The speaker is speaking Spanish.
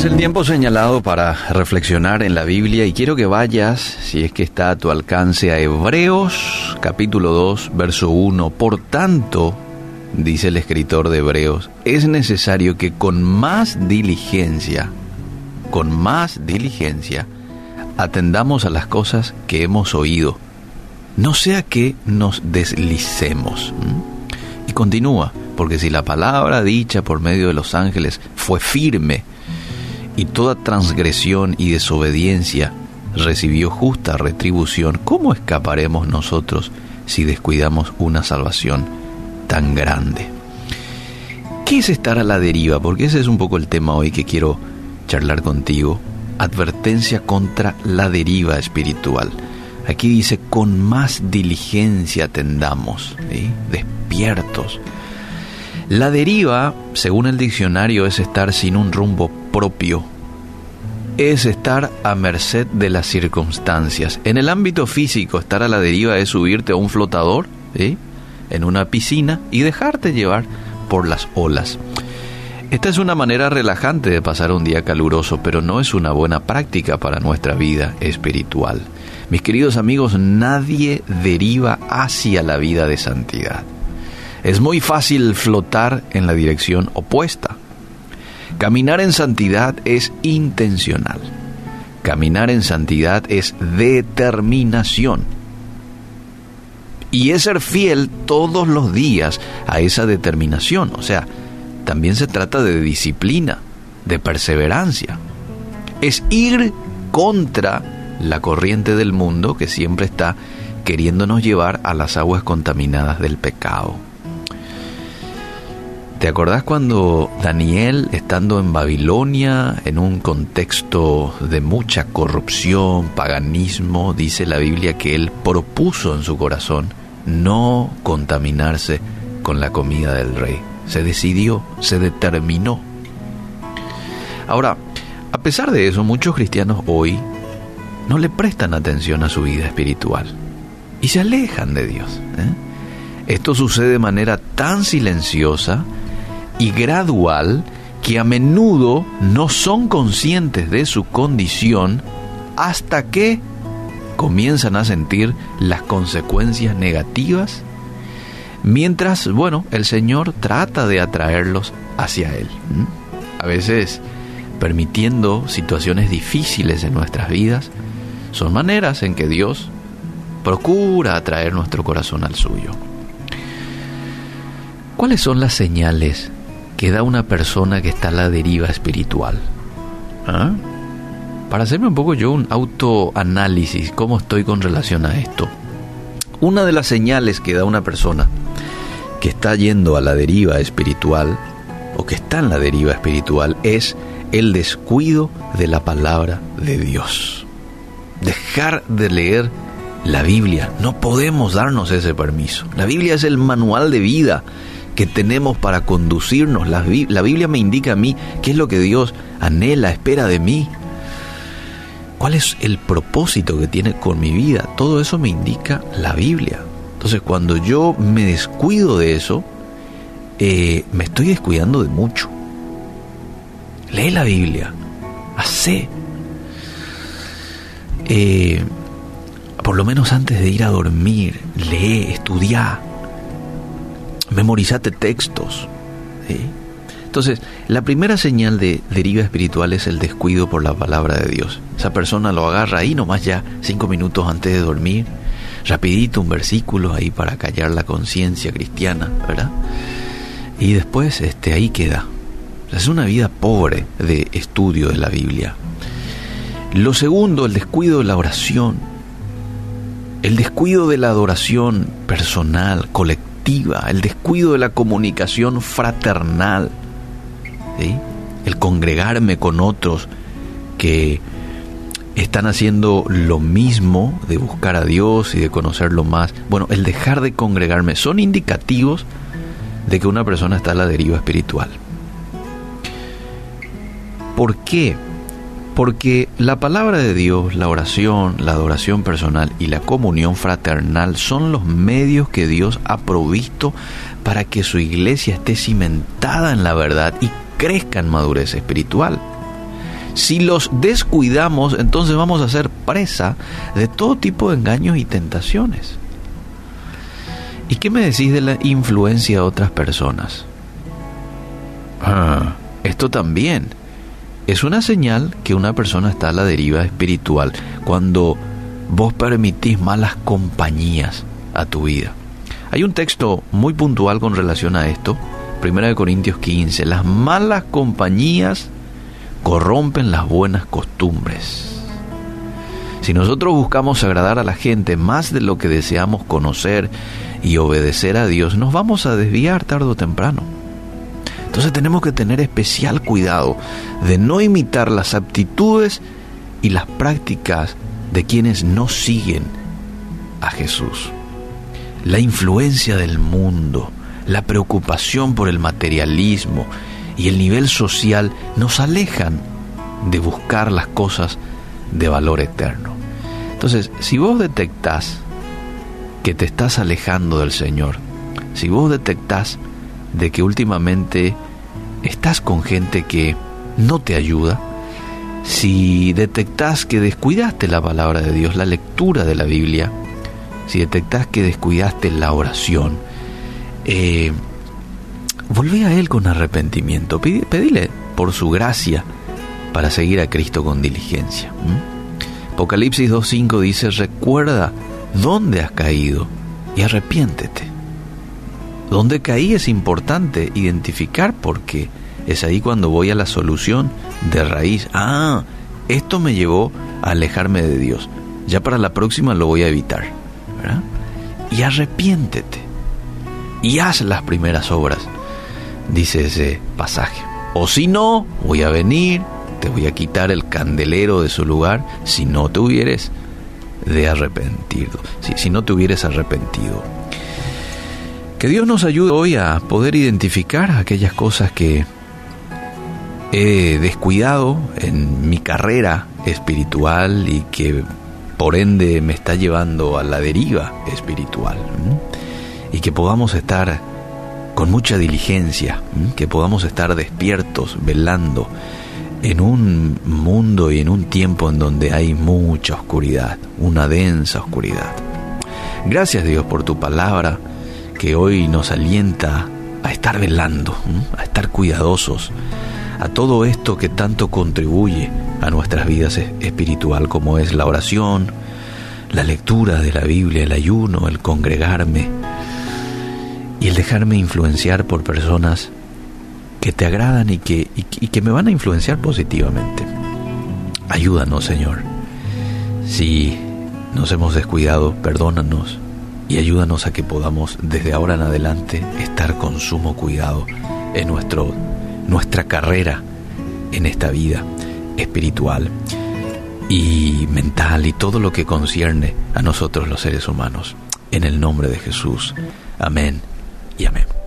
Es el tiempo señalado para reflexionar en la Biblia y quiero que vayas, si es que está a tu alcance, a Hebreos capítulo 2, verso 1. Por tanto, dice el escritor de Hebreos, es necesario que con más diligencia, con más diligencia, atendamos a las cosas que hemos oído, no sea que nos deslicemos. Y continúa, porque si la palabra dicha por medio de los ángeles fue firme, y toda transgresión y desobediencia recibió justa retribución, ¿cómo escaparemos nosotros si descuidamos una salvación tan grande? ¿Qué es estar a la deriva? Porque ese es un poco el tema hoy que quiero charlar contigo. Advertencia contra la deriva espiritual. Aquí dice, con más diligencia atendamos, despiertos. La deriva, según el diccionario, es estar sin un rumbo propio, es estar a merced de las circunstancias. En el ámbito físico, estar a la deriva es subirte a un flotador, en una piscina y dejarte llevar por las olas. Esta es una manera relajante de pasar un día caluroso, pero no es una buena práctica para nuestra vida espiritual. Mis queridos amigos, nadie deriva hacia la vida de santidad. Es muy fácil flotar en la dirección opuesta. Caminar en santidad es intencional. Caminar en santidad es determinación. Y es ser fiel todos los días a esa determinación. O sea, también se trata de disciplina, de perseverancia. Es ir contra la corriente del mundo que siempre está queriéndonos llevar a las aguas contaminadas del pecado. ¿Te acordás cuando Daniel, estando en Babilonia, en un contexto de mucha corrupción, paganismo, dice la Biblia que él propuso en su corazón no contaminarse con la comida del rey? Se decidió, se determinó. Ahora, a pesar de eso, muchos cristianos hoy no le prestan atención a su vida espiritual y se alejan de Dios. ¿eh? Esto sucede de manera tan silenciosa, y gradual que a menudo no son conscientes de su condición hasta que comienzan a sentir las consecuencias negativas, mientras, bueno, el Señor trata de atraerlos hacia Él. A veces permitiendo situaciones difíciles en nuestras vidas, son maneras en que Dios procura atraer nuestro corazón al suyo. ¿Cuáles son las señales que da una persona que está a la deriva espiritual. ¿Ah? Para hacerme un poco yo un autoanálisis, cómo estoy con relación a esto. Una de las señales que da una persona que está yendo a la deriva espiritual o que está en la deriva espiritual es el descuido de la palabra de Dios. Dejar de leer la Biblia. No podemos darnos ese permiso. La Biblia es el manual de vida que tenemos para conducirnos. La, Biblia me indica a mí qué es lo que Dios anhela, espera de mí. ¿Cuál es el propósito que tiene con mi vida? Todo eso me indica la Biblia. Entonces cuando yo me descuido de eso, eh, me estoy descuidando de mucho. Lee la Biblia, hace. Eh, por lo menos antes de ir a dormir, lee, estudia, memorizate textos. Entonces, la primera señal de deriva espiritual es el descuido por la palabra de Dios. Esa persona lo agarra ahí nomás ya cinco minutos antes de dormir, rapidito un versículo ahí para callar la conciencia cristiana, ¿verdad? Y después este, ahí queda. Es una vida pobre de estudio de la Biblia. Lo segundo, el descuido de la oración. El descuido de la adoración personal, colectiva el descuido de la comunicación fraternal, el congregarme con otros que están haciendo lo mismo de buscar a Dios y de conocerlo más. Bueno, el dejar de congregarme son indicativos de que una persona está a la deriva espiritual. ¿Por qué? Porque la palabra de Dios, la oración, la adoración personal y la comunión fraternal son los medios que Dios ha provisto para que su iglesia esté cimentada en la verdad y crezca en madurez espiritual. Si los descuidamos, entonces vamos a ser presa de todo tipo de engaños y tentaciones. ¿Y qué me decís de la influencia de otras personas? Ah, esto también es una señal que una persona está a la deriva espiritual cuando vos permitís malas compañías a tu vida. Hay un texto muy puntual con relación a esto, 1 Corintios 15, las malas compañías corrompen las buenas costumbres. Si nosotros buscamos agradar a la gente más de lo que deseamos conocer y obedecer a Dios, nos vamos a desviar tarde o temprano. Entonces tenemos que tener especial cuidado de no imitar las aptitudes y las prácticas de quienes no siguen a Jesús. La influencia del mundo, la preocupación por el materialismo y el nivel social nos alejan de buscar las cosas de valor eterno. Entonces, si vos detectás que te estás alejando del Señor, si vos detectás de que últimamente estás con gente que no te ayuda, si detectás que descuidaste la palabra de Dios, la lectura de la Biblia, si detectás que descuidaste la oración, eh, volvé a Él con arrepentimiento, pedile por su gracia para seguir a Cristo con diligencia. Apocalipsis 2.5 dice, recuerda dónde has caído y arrepiéntete. Dónde caí es importante identificar porque es ahí cuando voy a la solución de raíz. Ah, esto me llevó a alejarme de Dios. Ya para la próxima lo voy a evitar. Y arrepiéntete. Y haz las primeras obras, dice ese pasaje. O si no, voy a venir, te voy a quitar el candelero de su lugar si no te hubieres de arrepentido, si, si no te hubieres arrepentido. Que Dios nos ayude hoy a poder identificar aquellas cosas que he descuidado en mi carrera espiritual y que por ende me está llevando a la deriva espiritual. Y que podamos estar con mucha diligencia, que podamos estar despiertos, velando en un mundo y en un tiempo en donde hay mucha oscuridad, una densa oscuridad. Gracias Dios por tu palabra que hoy nos alienta a estar velando, a estar cuidadosos, a todo esto que tanto contribuye a nuestras vidas espiritual como es la oración, la lectura de la Biblia, el ayuno, el congregarme y el dejarme influenciar por personas que te agradan y que, y, que me van a influenciar positivamente. Ayúdanos, Señor. Si nos hemos descuidado, perdónanos y ayúdanos a que podamos desde ahora en adelante estar con sumo cuidado en nuestro nuestra carrera en esta vida espiritual y mental y todo lo que concierne a nosotros los seres humanos. En el nombre de Jesús. Amén y amén.